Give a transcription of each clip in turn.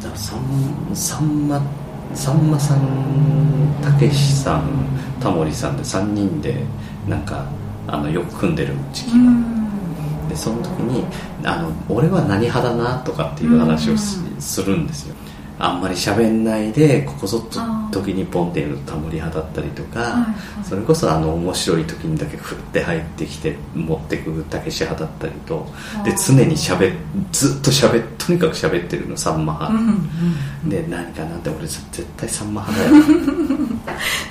さんさんまさんまさんたけしさんタモリさんで3人でなんかあのよく組んでる時期が、でその時にあの「俺は何派だな」とかっていう話をす,、するんですよあんまり喋んないでここぞと時にポンっていうタモリ派だったりとか、はいはい。それこそあの面白い時にだけふって入ってきて持ってくたけし派だったりとで常に喋ずっと喋とにかく喋ってるのさんま派、うんうんで何かなって俺絶対さんま派だよ。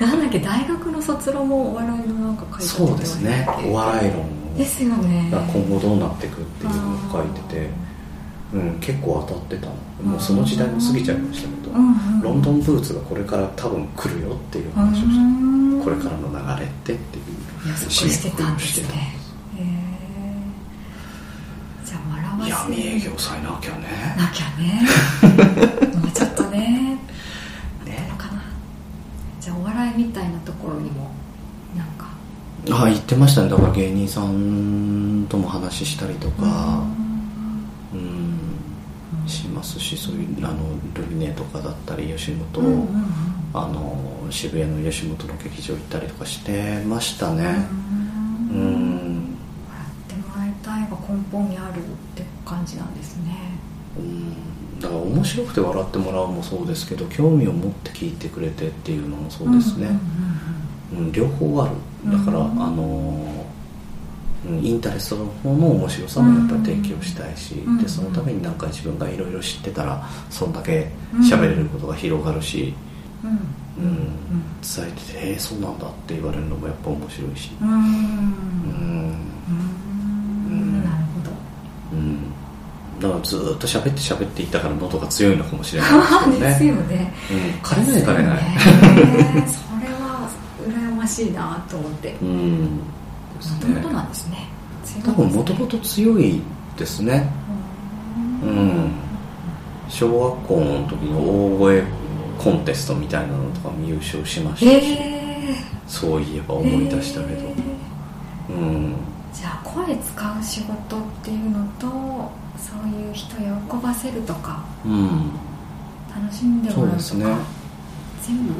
なんだっけ大学の卒論もお笑いのなんか書いてそうですね。お笑い論ですよね。が今後どうなっていくっていうのを書いてて、うん、結構当たってたの。もうその時代も過ぎちゃいましたけど、うんうんロンドンブーツがこれから多分来るよっていう話をしてうんこれからの流れってっていう予測してたんですね。へえじゃあ笑わせ。闇営業さえなきゃね。なきゃね。もうちょっとね。ね。かな。じゃあお笑いみたいなところにもなんか。あ言ってましたね。だから芸人さんとも話したりとか。うんしますしそういうあのルミネとかだったり吉本、うんうんうん。あの渋谷の吉本の劇場行ったりとかしてましたね。ううんん。笑ってもらいたいが根本にあるって感じなんですね。うん。だから面白くて笑ってもらうもそうですけど興味を持って聞いてくれてっていうのもそうですね、うん両方ある。だから、うんあのうんインタレストの方の面白さもやっぱり提供したいし、うん。でそのためになんか自分がいろいろ知ってたらそんだけ喋れることが広がるし、うん。伝えてて「えー、そうなんだ」って言われるのもやっぱ面白いし、うん。だからずーっと喋って喋っていったから喉が強いのかもしれないですけど ですねよね。うん、枯れない枯れない、それは羨ましいなと思って。うんですね。なんですね。多分もともと強いですね。うん。小学校の時の大声コンテストみたいなのとかも優勝しましたし、えそういえばー、思い出したけど、えー。うん。じゃあ声使う仕事っていうのとそういう人を喜ばせるとかうん。楽しんでもらうとかそうですね。全部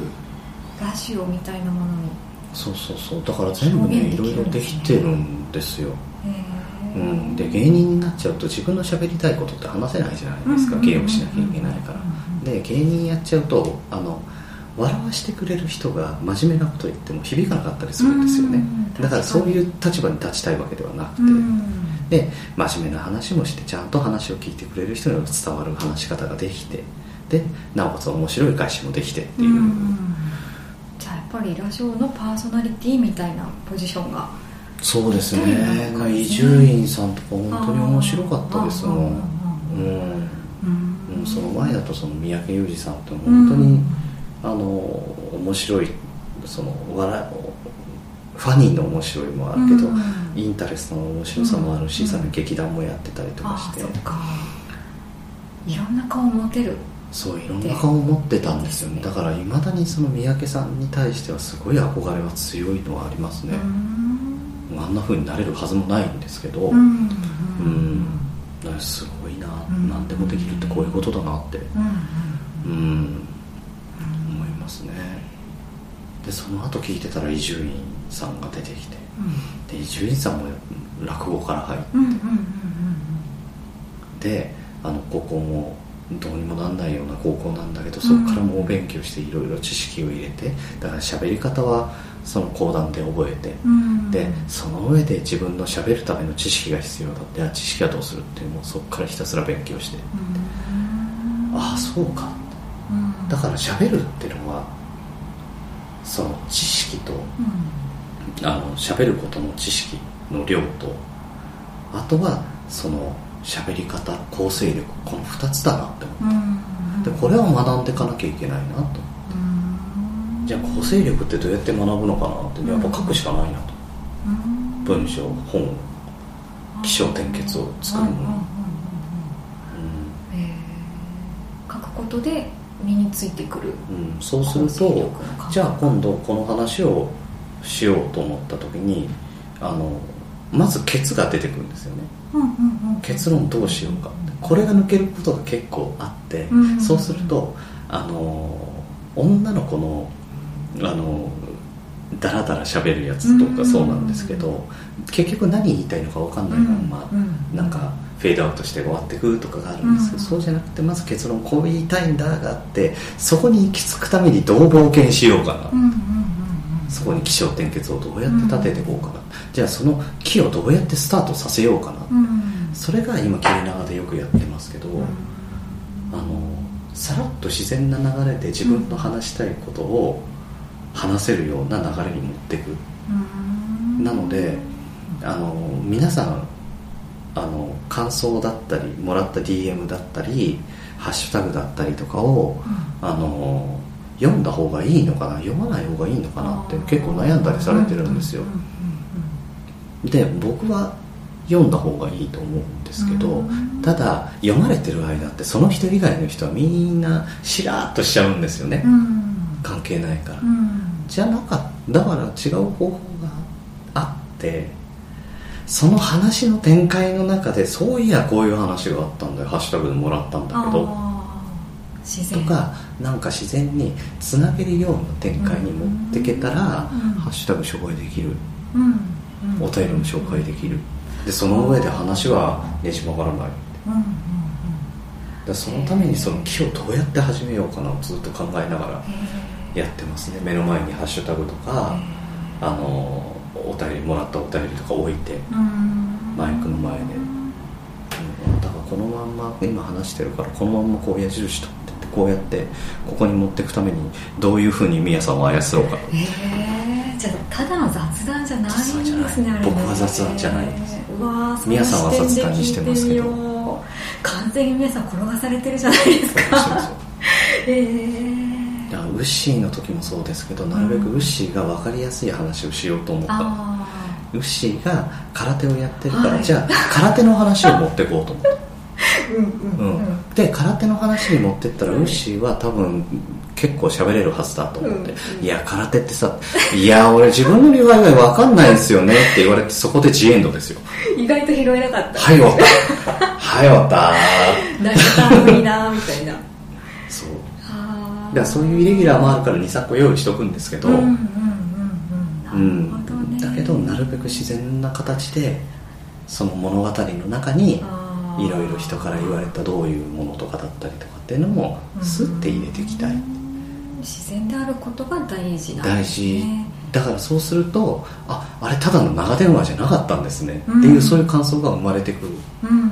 ラジオみたいなものにそうそうそう。だから全部ねいろいろできてるんですよ、うん、で芸人になっちゃうと自分の喋りたいことって話せないじゃないですか。うん芸をしなきゃいけないから。で芸人やっちゃうとあの笑わしてくれる人が真面目なこと言っても響かなかったりするんですよね。うんだからそういう立場に立ちたいわけではなくて、うん。で真面目な話もしてちゃんと話を聞いてくれる人には伝わる話し方ができてでなおかつ面白い返しもできてっていう、ぱりラジオのパーソナリティみたいなポジションが。そうですね。伊集院さんとか本当に面白かったですもん。うんうんうんその前だとその三宅裕司さんって本当に、あの面白いその笑いファニーの面白いもあるけど、うん。インタレストの面白さもあるし、うん。さらに劇団もやってたりとかあしていろんな顔持てるそういろんな顔を持って。たんですよねだからいまだにその三宅さんに対してはすごい憧れは強いのはありますね、あんな風になれるはずもないんですけど、うんすごいな、うん何でもできるってこういうことだなって、うんうん、思いますね。でその後聞いてたら伊集院さんが出てきて。で伊集院さんも落語から入って。あの高校もどうにもなんないような高校なんだけどそこからもうお勉強していろいろ知識を入れてだから喋り方はその講談で覚えてうん。でその上で自分の喋るための知識が必要だってあ知識はどうするっていうのをそこからひたすら勉強して。ああそうか。うん。だから喋るっていうのはその知識とあの喋ることの知識の量とあとはその喋り方構成力この2つだなって思うん。うでこれを学んでいかなきゃいけないなと。うん。じゃあ構成力ってどうやって学ぶのかなってやっぱ書くしかないなと。うん。文章本起承転結を作るのに。うんうんうんうんえー書くことで身についてくる。うん、うん、そうするとじゃあ今度この話をしようと思った時にあのまずケツが出てくるんですよね。うんうんうん結論どうしようか。これが抜けることが結構あって、うんそうするとあの女の子のあのダラダラ喋るやつとかそうなんですけど、結局何言いたいのか分かんないまま、うんなんかフェードアウトして終わってくとかがあるんですけど、うん。そうじゃなくてまず結論こう言いたいんだがあってそこに行き着くためにどう冒険しようかな、うんうんうんそこに起承転結をどうやって立てていこうかな、じゃあその木をどうやってスタートさせようかな、うん。うんそれが今切れ長でよくやってますけど、あのさらっと自然な流れで自分の話したいことを話せるような流れに持っていく、うん。なのであの皆さんあの感想だったりもらった DM だったりハッシュタグだったりとかをあの読んだ方がいいのかな？読まない方がいいのかなって結構悩んだりされてるんですよ。で僕は読んだ方がいいと思うんですけど、うん。ただ読まれてる間ってその人以外の人はみんなしらーっとしちゃうんですよね、うん。関係ないから、うん。じゃなかっただから違う方法があってその話の展開の中でそういやこういう話があったんだよ。ハッシュタグでもらったんだけど。とかなんか自然につなげるような展開に持ってけたら、うん。ハッシュタグ紹介できる。お便りも紹介できる。でその上で話はねじ曲がらない。うん。うん。でそのためにその木をどうやって始めようかなをずっと考えながらやってますね。目の前にハッシュタグとかあのお便りもらったお便りとか置いて、マイクの前で。うん。だからこのまんま今話してるからこのまんまこう矢印取ってってこうやってここに持っていくためにどういうふうにみやさんを操ろうか。とへえじゃあただの雑談じゃないんですね僕は雑談じゃない。んですうわーその宮さんは雑談にしてますけど。完全に皆さん転がされてるじゃないですか。へえだからウッシーの時もそうですけどなるべくウッシーが分かりやすい話をしようと思った。のあウッシーが空手をやってるから、はい。じゃあ空手の話を持っていこうと思ってで空手の話に持ってったら、ウッシーは多分結構喋れるはずだと思って、うんいや空手ってさ「いや俺自分の利害が分かんないですよね」って言われてそこでジエンドですよ。意外と拾えなかった。はい終わった。はい終わった投げた無理だみたいな。そう。あだからそういうイレギュラーもあるから23個用意しとくんですけど、だけどなるべく自然な形でその物語の中にいろいろ人から言われたどういうものとかだったりとかっていうのもスッて入れていきたい、自然であることが大事なん大です事。ねだからそうするとああれただの長電話じゃなかったんですね、うん。っていうそういう感想が生まれてくる。うんうん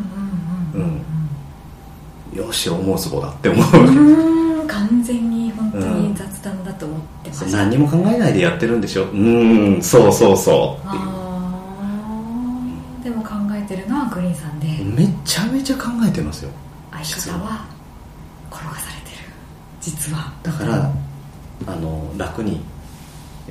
うんよし思うつぼだって思う。う完全に本当に雑談だと思ってまそうした、何にも考えないでやってるんでしょ。うーんそうそうそう。っていうあーでも考えてるのはグリーンさんでめちゃめちゃ考えてますよ。相方は転がされてる。実は。だからあの楽に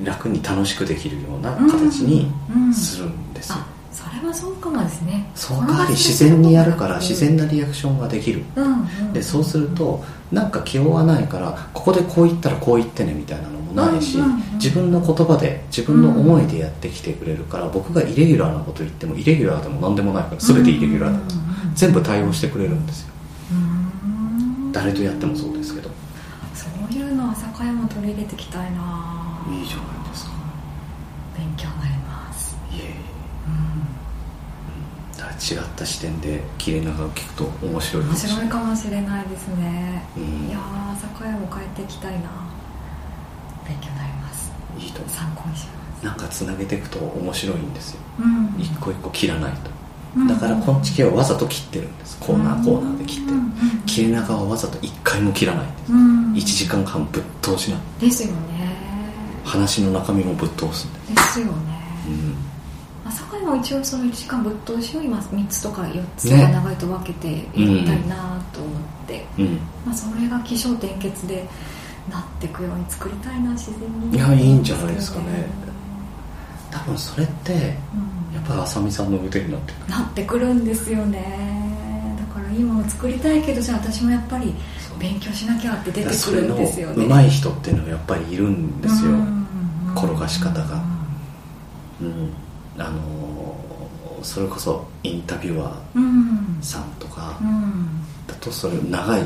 楽に楽しくできるような形にうん。するんですよ、あそれはそうかもですね。その代わり自然にやるから自然なリアクションができる。うんうん。でそうするとなんか気負わないからここでこう言ったらこう言ってねみたいなのもないし、うんうんうん自分の言葉で自分の思いでやってきてくれるから、僕がイレギュラーなこと言ってもイレギュラーでも何でもないから全てイレギュラーだ。と、うんうんうん。全部対応してくれるんですよ。うん。誰とやってもそうですけど。そういうの朝会も取り入れていきたいないいじゃないですか勉強になりますいえいえうんだから違った視点で切れ長を聞くと面白い面白いかもしれないですね、うん。いやー朝会も変えていきたいな。勉強になります。いいと思参考にしうなんかつなげていくと面白いんですよ。ますうん。一個一個切らないと。うん。だからこんち系はわざと切ってるんです。コーナーコーナーで切ってる。切れ長はわざと一回も切らないんです。うん。1時間半ぶっ通しなです。よね。話の中身もぶっ通すんでですよね。うん朝会も一応その1時間ぶっ通しを今3つとか4つね長いと分けてやりたいなと思って、うん。まあ、それが起承転結でなっていくように作りたいな自然に。いやいいんじゃないですかね。多分それってうん。やっぱ浅見さんの腕になってくる。なってくるんですよね。だから今も作りたいけどじゃあ私もやっぱり勉強しなきゃって出てくるんですよね。上手い人っていうのはやっぱりいるんですよ、うん。転がし方が。うんあのーそれこそインタビュアうんーさんとかうん。だとそれ長い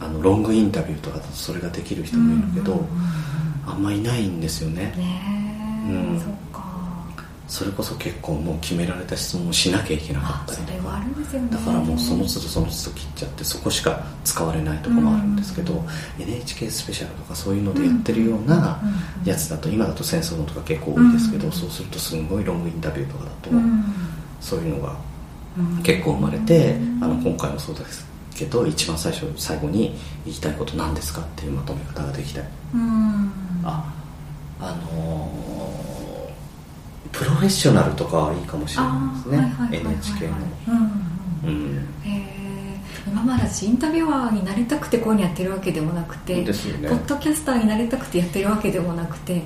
あのロングインタビューとかだとそれができる人もいるけど、あんまいないんですよね。ねえ、うんそれこそ結構もう決められた質問をしなきゃいけなかあったりとか。ね。だからもうその都度その都度切っちゃってそこしか使われないとこもあるんですけど、うん NHK スペシャルとかそういうのでやってるようなやつだと今だと戦争のとか結構多いですけど、うんそうするとすんごいロングインタビューとかだと、うんそういうのがうん結構生まれて、うんあの今回もそうですけど一番最初最後に言いたいこと何ですかっていうまとめ方ができたりうんああのープロフェッショナルとかはいいかもしれないですね。はいはい NHK の。うんうんうんへえ今まで私インタビュアーになりたくてこういうのやってるわけでもなくて、ね。ポッドキャスターになりたくてやってるわけでもなくて、っ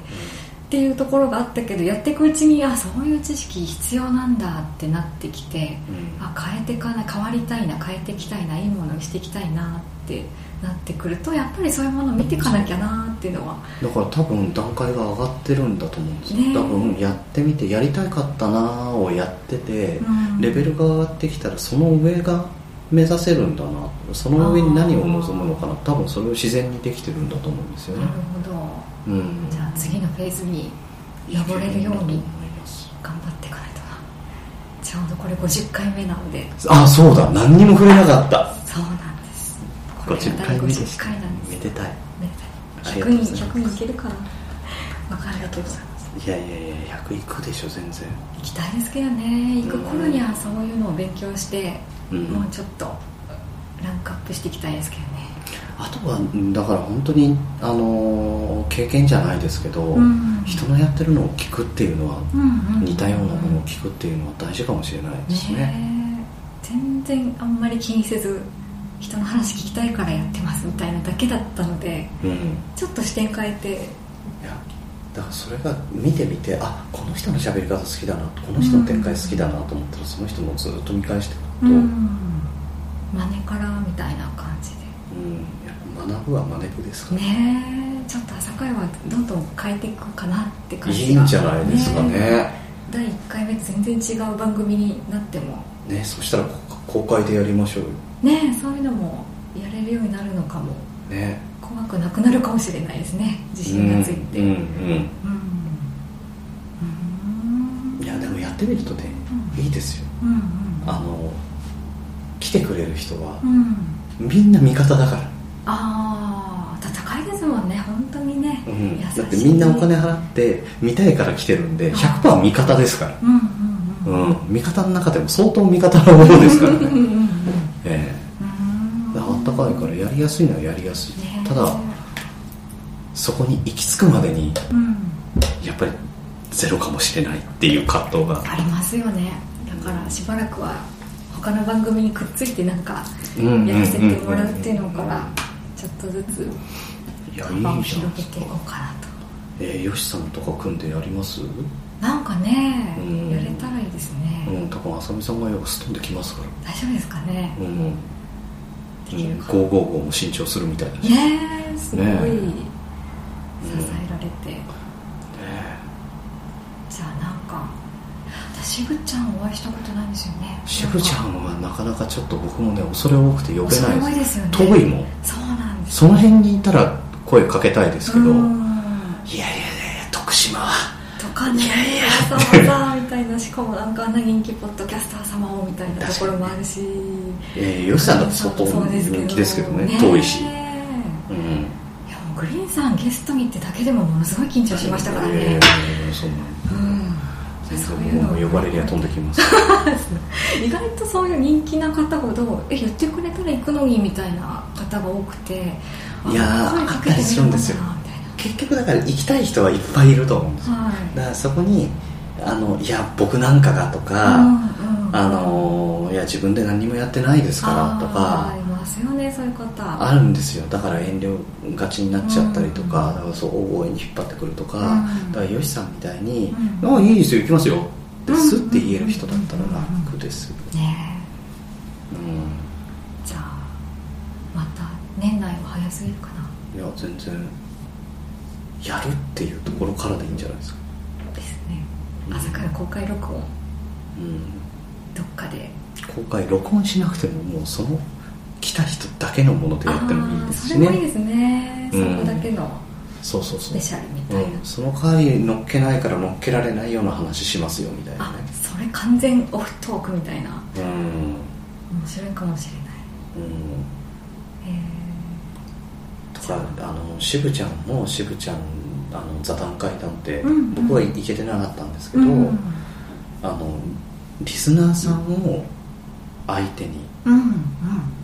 ていうところがあったけどやっていくうちにあそういう知識必要なんだってなってきてうん。あ変えていかない変わりたいな変えていきたいないいものにしていきたいなってなってくるとやっぱりそういうものを見ていかなきゃなっていうのは。だから多分段階が上がってるんだと思うんですよ、ね。え多分やってみてやりたかったなーをやってて、うん。レベルが上がってきたらその上が目指せるんだなその上に何を望むのかな多分それを自然にできてるんだと思うんですよなねるほど。うん。じゃあ次のフェーズに登れるように頑張っていかないとな。ちょうどこれ50回目なので。あそうだ。何にも触れなかった。そうなん50第回目でし50た回なんですめでたい。ねありが100人とうございます。100人いけるかな。分かんないけどいやいやいや100いくでしょ全然。行きたいですけどね。行く頃にはそういうのを勉強して、うん。もうちょっとランクアップしていきたいですけどね。あとはうんだから本当にあのー経験じゃないですけど、うん。人のやってるのを聞くっていうのはうんうん。似たようなものを聞くっていうのは大事かもしれないですね。ねえ。全然あんまり気にせず人の話聞きたいからやってますみたいなだけだったのでうん。いちょっと視点変えて。やだからそれが見てみてあこの人の喋り方好きだなこの人の展開好きだなと思ったらその人のずっと見返していくと、ううん。ん真似からみたいな感じで。やっぱ学ぶは真似ぶですから、ねえ。ちょっと朝会はどんどん変えていくかなって感じが。いいんじゃないですかね。第1回目と全然違う番組になっても。ねそしたらこ公開でやりましょうよねえそういうのもやれるようになるのかも。ね。怖くなくなるかもしれないですね自信がついて。うんうんうんうん。いやでもやってみるとね、うん。いいですよ。うんうん。あの来てくれる人はうん。みんな味方だから、ああ戦いですもんね本当にね、うん。だってみんなお金払って見たいから来てるんで100%味方ですから、うんうんうん。うん、味方の中でも相当味方なものですからね うんえあったかいからやりやすいのはやりやすい、ね。えただそこに行き着くまでにうん。やっぱりゼロかもしれないっていう葛藤が。ありますよね。だからしばらくは他の番組にくっついてなんかうんやらせてもらうっていうのからちょっとずつ幅を広げていこうかなと。えー、よしさんとか組んでやります？なんかねうん。やれたらいいですね、うん。多分あさみさんがよくすっ飛んできますから。大丈夫ですかね。うん555も新調するみたいだし、ねすごい。支ねえられて、じゃあなんか私しぶちゃんお会いしたことないんですよね。しぶちゃんはなかなかちょっと僕もね恐れ多くて呼べないでいですすよね。遠いもん。そうなんです。その辺にいたら声かけたいですけど、いやいうんやいや徳島は。とかね。いやいや。わざわざみたいなしかもなんかあんな人気ポッドキャスター様をみたいなところもあるし。えー、よしさんだって相当そうですけど人気ですけどね。ね遠いし、うん、いやもうグリーンさんゲストに行ってだけでもものすごい緊張しましたからね、えーそうなんうん。全そういうの呼ばれりゃ飛んできます。意外とそういう人気な方ほどえ言ってくれたら行くのにみたいな方が多くて。あいやー声かけてみようかなあったりするんですよ。みたい結局だから行きたい人はいっぱいいると思うんですよ。なはい。だからそこにあのいや僕なんかがとか、うんうん。あのいや自分で何もやってないですからとか。ありますよねそういう方あるんですよ。だから遠慮がちになっちゃったりとか、うん。だからそう大声に引っ張ってくるとか、うんだからよしさんみたいに「うんあいいですよ行きますよ」ですうんって言える人だったら楽です。よ、ねうん、え。じゃあまた年内は早すぎるかな。いや全然やるっていうところからでいいんじゃないですか朝から公開録音。うん。どっかで。公開録音しなくてももうその来た人だけのものでやってもいいですしね。それもいいですね、うん。そこだけの。そうそうそう。スペシャルみたいな、うん、その代わり乗っけないから乗っけられないような話しますよみたいなあねそれ完全オフトークみたいな。うん、うん、面白いかもしれない。へとかあの渋ちゃんも渋ちゃんあの座談会談って、うん。うん僕は行けてなかったんですけえど、うん。あのリスナーさんを相手にうん。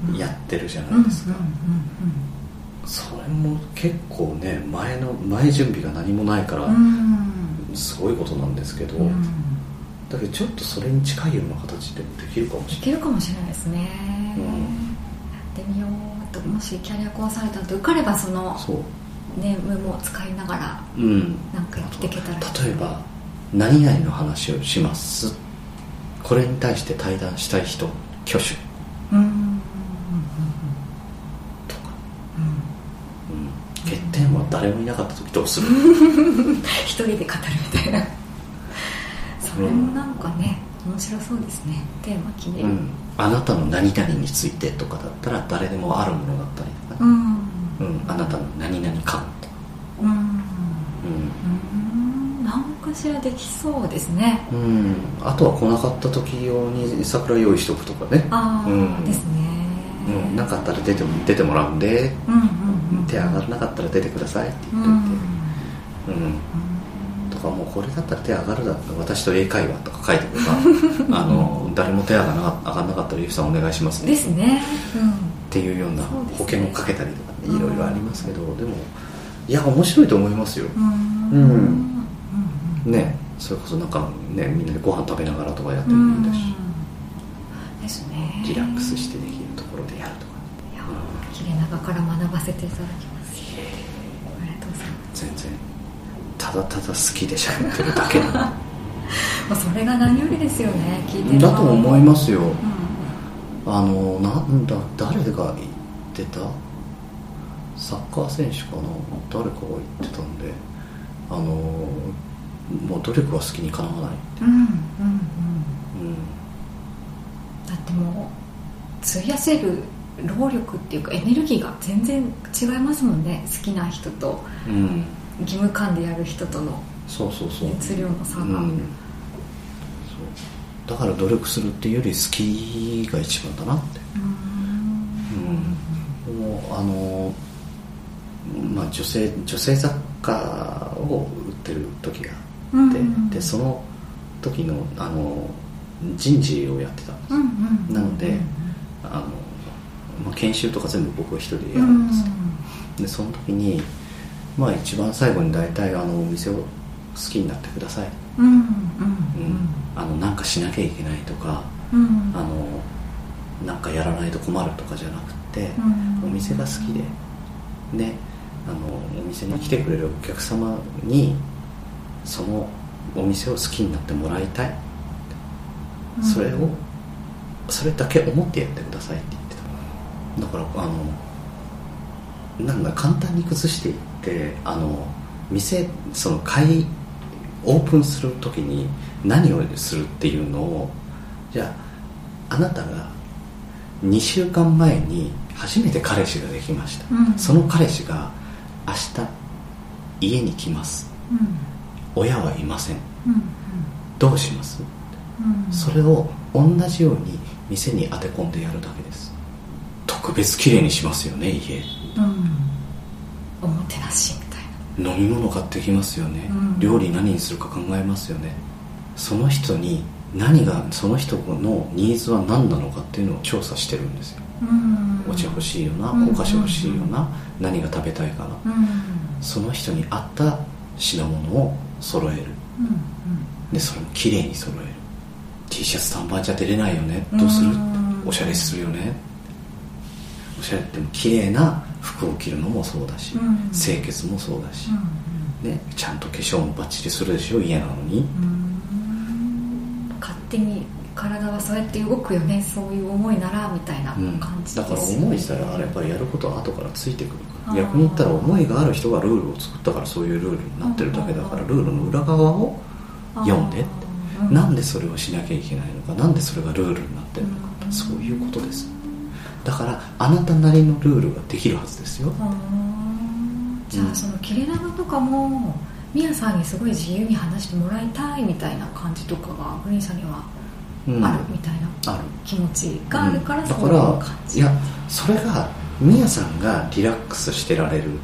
うん。やってるじゃうんないですか、うん。うん。それも結構ね前の前準備が何もないからうん。うんすごいことなんですけど、うん。だけどちょっとそれに近いような形でもできるかもしい。れけるかもしれないですね、うん。やってみようともしキャリアコンサルタント受かればそのそうネームも使いながらうん。なんかやっていけたら例えば何々の話をします。これに対して対談したい人挙手。うん。うんとか、うん。うん、欠点は誰もいなかった時どうする？一人で語るみたいな。それもなんかね面白そうですね。テーマ決める。うん、あなたの何々についてとかだったら誰でもあるものだったりとか。ね、うんうん、あなたの何々感とか、うん。ううん。何かしらできそうですねうん、あとは来なかった時用に桜用意しとくとかね、ああ、うん。ですねうん、なかったら出ても出てもらうん。でうん。うん。手上がらなかったら出てくださいって言っといて、うん。とかもうこれだったら手上がるだったら私と英会話とか書いてくればあの誰も手上がなか上がん。なかったらゆうさん。お願いしますねですねうん。っていうような保険をかけたりとかいろいろありますけどでもいや面白いと思いますよ。うん。ねそれこそなんかねみんなでご飯食べながらとかやってうんもいいんだし。ですね。リラックスしてできるところでやるとか。いや切れ長から学ばせていただきます。ありがとうございます。全然。ただただ好きで喋ってるだけなもう それが何よりですよね聞いてるのだと思いますよ。うあのなんだ誰が言ってた？サッカー選手かな？誰かが言ってたんであのもう努力は好きにかなわないんうんうんうん。うん。だってもう費やせる労力っていうかエネルギーが全然違いますもんね。好きな人とうん。義務感でやる人とのそうそうそう。熱量の差が、うん、だから努力するっていうより好きが一番だなって。うん。もうあのまあ女性女性雑貨を売ってる時があって、うん。でその時のあの人事をやってたんです、うんうんうんなのであの、まあ、研修とか全部僕は一人でやうんるんですよ、でその時にまあ一番最後に大体あのお店を好きになってください、うんうんうん。あのなんかしなきゃいけないとかうん。うんあのなんかやらないと困るとかじゃなくて、うん。お店が好きでであのお店に来てくれるお客様にそのお店を好きになってもらいたい、うん。それをそれだけ思ってやってくださいって言ってただからあのなんか簡単に崩していってあの店その買いオープンする時に何をするっていうのをじゃああなたが2週間前に初めて彼氏ができました、うん。その彼氏が明日家に来ます。うん。親はいませんうん。どうします？うん。それを同じように店に当て込んでやるだけです。特別綺麗にしますよね家。うん。おもてなし飲み物買ってきますよね、うん。料理何にするか考えますよね。その人に何がその人のニーズは何なのかっていうのを調査してるんですよ。うん。お茶欲しいよな、うん。お菓子欲しいよな、何が食べたいかな。うん。その人に合った品物を揃える。うん。でそれも綺麗に揃える。T シャツ短パンじゃ出れないよね。どうする？うんおしゃれするよね。おしゃれって綺麗な服を着るのもそうだし、うん。清潔もそうだし、うん。ね、ちゃんと化粧もバッチリするでしょ嫌なのに。うん。勝手に体はそうやって動くよねそういう思いならみたいなうん、感じだから思いしたらあれやっぱりやることは後からついてくるから。逆に言ったら思いがある人がルールを作ったからそういうルールになってるだけだからルールの裏側を読んでって。うん。なんでそれをしなきゃいけないのかなんでそれがルールになってるのか、うん。そういうことですだからあなたなりのルールができるはずですよ。じゃあその切れ長とかもミヤさんにすごい自由に話してもらいたいみたいな感じとかがグリーンさんにはうん。あるみたいな気持ちがあるからうん。そういう感じ、いやそれがミヤさんがリラックスしてられるっ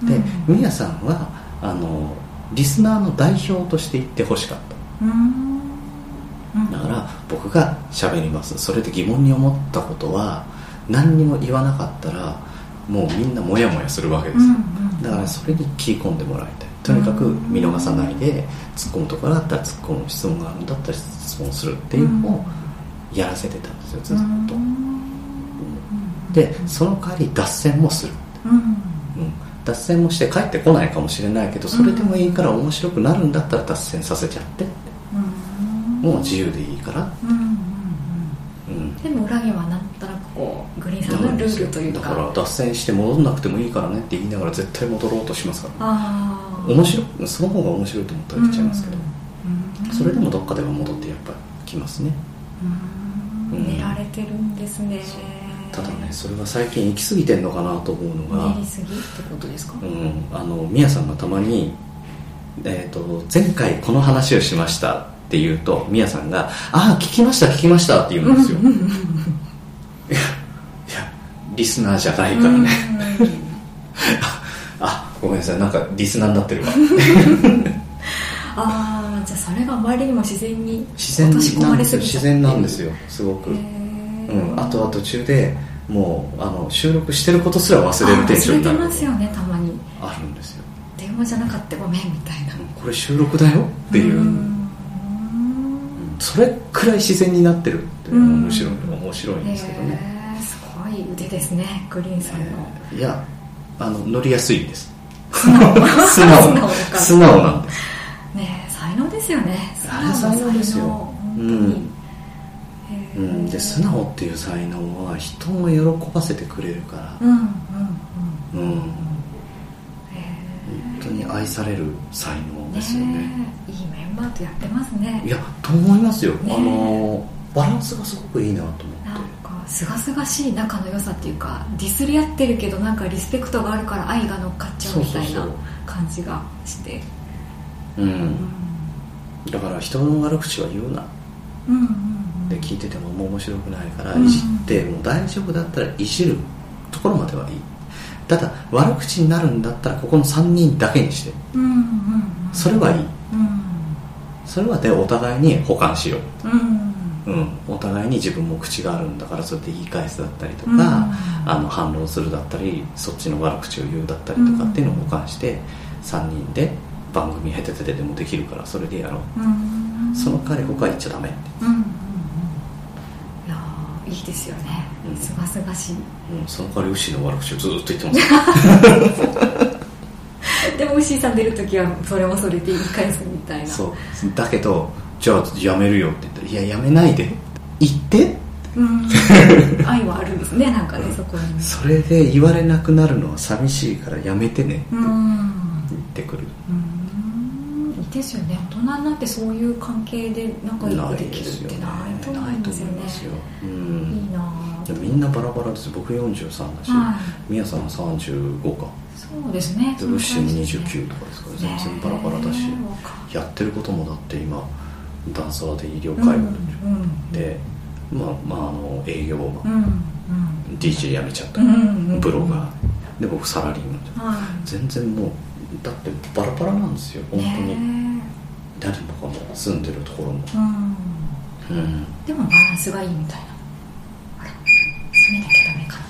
て。で、うん。ミヤさんはあのリスナーの代表として言ってほしかっうん。うん。ただから僕が喋ります。それで疑問に思ったことは何にも言わなかったらもうみんなモヤモヤするわけです、うんうん。だからそれに切り込んでもらいたい。とにかく見逃さないで突っ込むところだったら突っ込む質問があるんだったら質問するっていうのをやらせてたんですよずっと、でその代わり脱線もする、うん。うん、脱線もして帰ってこないかもしれないけどそれでもいいから面白くなるんだったら脱線させちゃってもう自由でいいから、うんうんうんうん、でも裏にはなんとなくこうグリーンさんのルールというか。だから脱線して戻んなくてもいいからねって言いながら絶対戻ろうとしますから。ああ面白い。その方が面白いと思ったら言っちゃいますけど、うんそれでもどっかでは戻ってやっぱ来ますね。うん。うん。練られてるんですね。ただねそれが最近行き過ぎてんのかなと思うのが。練りすぎってことですか？うん、あのミヤさんがたまに、えー、と前回この話をしましたって言うとミヤさんが「ああ聞きました聞きました」って言うんですよ、いやいやリスナーじゃないからね、あごめんなさい。なんかリスナーになってるわ。ああじゃあそれがあまりにも自然に自然落とし込なんですよ。まれすぎ自然なんですよすごく、へうーん、あとは途中でもうあの収録してることすら忘れるテンションになる。忘れてますよねたまに。あるんですよ。電話じゃなかったごめんみたいな。これ収録だよっていう、んそれくらい自然になってるっていうのが面白い面白いんへですけどね、えすごい腕ですねグリーンさんの、いやあの乗りやすいんです。素直素素直なんです。ねえ才能ですよね。あれ才能。ですよ。素直っていう才能は人も喜ばせてくれるから、うんうんうん。うん、本へ当に愛される才能えですよね。いいメンバーとやってますね。いやと思いますよ、ね。あのバランスがすごくいいなと思って。なんかすがすがしい仲の良さっていうかディスり合ってるけどなんかリスペクトがあるから愛が乗っかっちゃうみたいな感じがして。ううん。んだから人の悪口は言うな。うんうんうん。で聞いててももう面白くないからうん。いじってもう大丈夫だったらいじるところまではいい。ただ悪口になるんだったらここの3人だけにして。うんうんうん。それはいい。うんそれはでお互いに補完しよう。ん。う、うん、お互いに自分も口があるんだからそうやって言い返すだったりとか、うん。あの反論するだったりそっちの悪口を言うだったりとかっていうのを補完して3人で番組へてててでもできるからそれでやろう。うん。その代わり他は言っちゃダメって。いやーいいですよね。うん。すがすがしい。うん、その代わりウッシーの悪口をずっと言ってます でもウッシーさん出るときはそれもそれで言い返すみたいな。そう。だけどじゃあやめるよって言ったら「いややめないで。言って」うん。愛はあるんですねなんかねそこに。それで言われなくなるのは寂しいからやめてね。ってうん。言ってくる、うん。いいですよね。大人になってそういう関係で仲良くできるってないと思うんですよね。ないいますよ、ういん。いなみんなバラバラです。僕43だし、はい。さんは35かそうですね。でウッシーもその感じですね。29とかですから全然バラバラだし、やってることもだって今ダンサーで医療介護で、まあまああの営業マンうんうん。DJ 辞めちゃった、うんうんブロガー。で僕サラリーマン。はい。全然もうだってバラバラなんですよ。本当に、ね誰もかも住んでるところも。えうん。うん。でもバランスがいいみたいな。あら攻めなきゃダメかな